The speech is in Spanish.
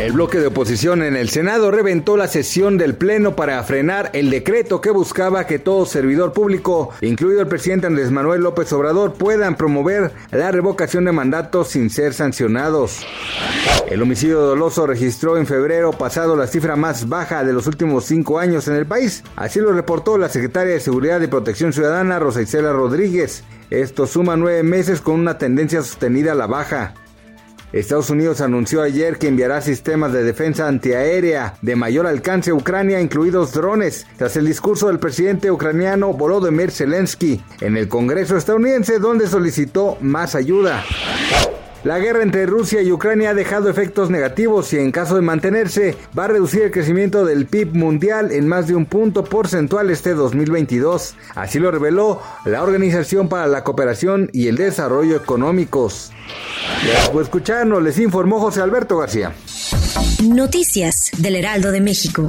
El bloque de oposición en el Senado reventó la sesión del Pleno para frenar el decreto que buscaba que todo servidor público, incluido el presidente Andrés Manuel López Obrador, puedan promover la revocación de mandatos sin ser sancionados. El homicidio doloso registró en febrero pasado la cifra más baja de los últimos cinco años en el país. Así lo reportó la secretaria de Seguridad y Protección Ciudadana, Rosa Isela Rodríguez. Esto suma nueve meses con una tendencia sostenida a la baja. Estados Unidos anunció ayer que enviará sistemas de defensa antiaérea de mayor alcance a Ucrania, incluidos drones, tras el discurso del presidente ucraniano Volodymyr Zelensky en el Congreso estadounidense, donde solicitó más ayuda. La guerra entre Rusia y Ucrania ha dejado efectos negativos y en caso de mantenerse va a reducir el crecimiento del PIB mundial en más de un punto porcentual este 2022. Así lo reveló la Organización para la Cooperación y el Desarrollo Económicos. Por escucharnos, les informó José Alberto García. Noticias del Heraldo de México.